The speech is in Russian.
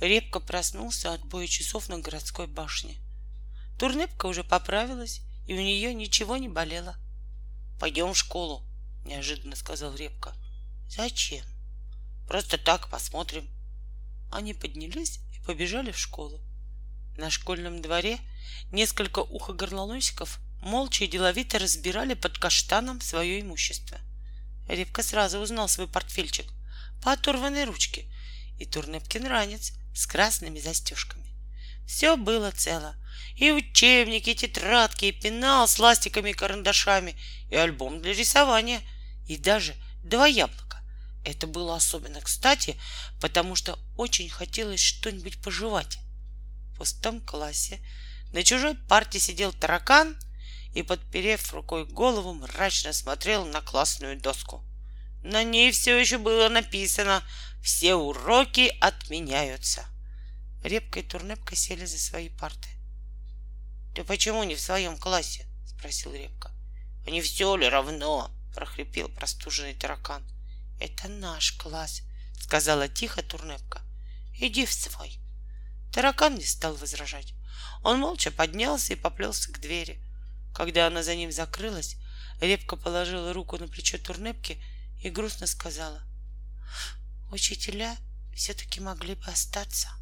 Репка проснулся от боя часов на городской башне. Турнепка уже поправилась, и у нее ничего не болело. «Пойдем в школу», — неожиданно сказал Репка. «Зачем?» «Просто так посмотрим». Они поднялись и побежали в школу. На школьном дворе несколько ухогорлоносиков молча и деловито разбирали под каштаном свое имущество. Репка сразу узнал свой портфельчик по оторванной ручке и Турнепкин ранец с красными застежками. Все было цело. И учебники, и тетрадки, и пенал с ластиками и карандашами, и альбом для рисования, и даже два яблока. Это было особенно кстати, потому что очень хотелось что-нибудь пожевать. В пустом классе на чужой парте сидел таракан и, подперев рукой голову, мрачно смотрел на классную доску. На ней все еще было написано «Все уроки отменяются». Репка и Турнепка сели за свои парты. «Ты почему не в своем классе?» — спросил Репка. «А не все ли равно?» — прохрипел простуженный таракан. «Это наш класс», — сказала тихо Турнепка. «Иди в свой». Таракан не стал возражать. Он молча поднялся и поплелся к двери. Когда она за ним закрылась, Репка положила руку на плечо Турнепки и грустно сказала. «Учителя все-таки могли бы остаться».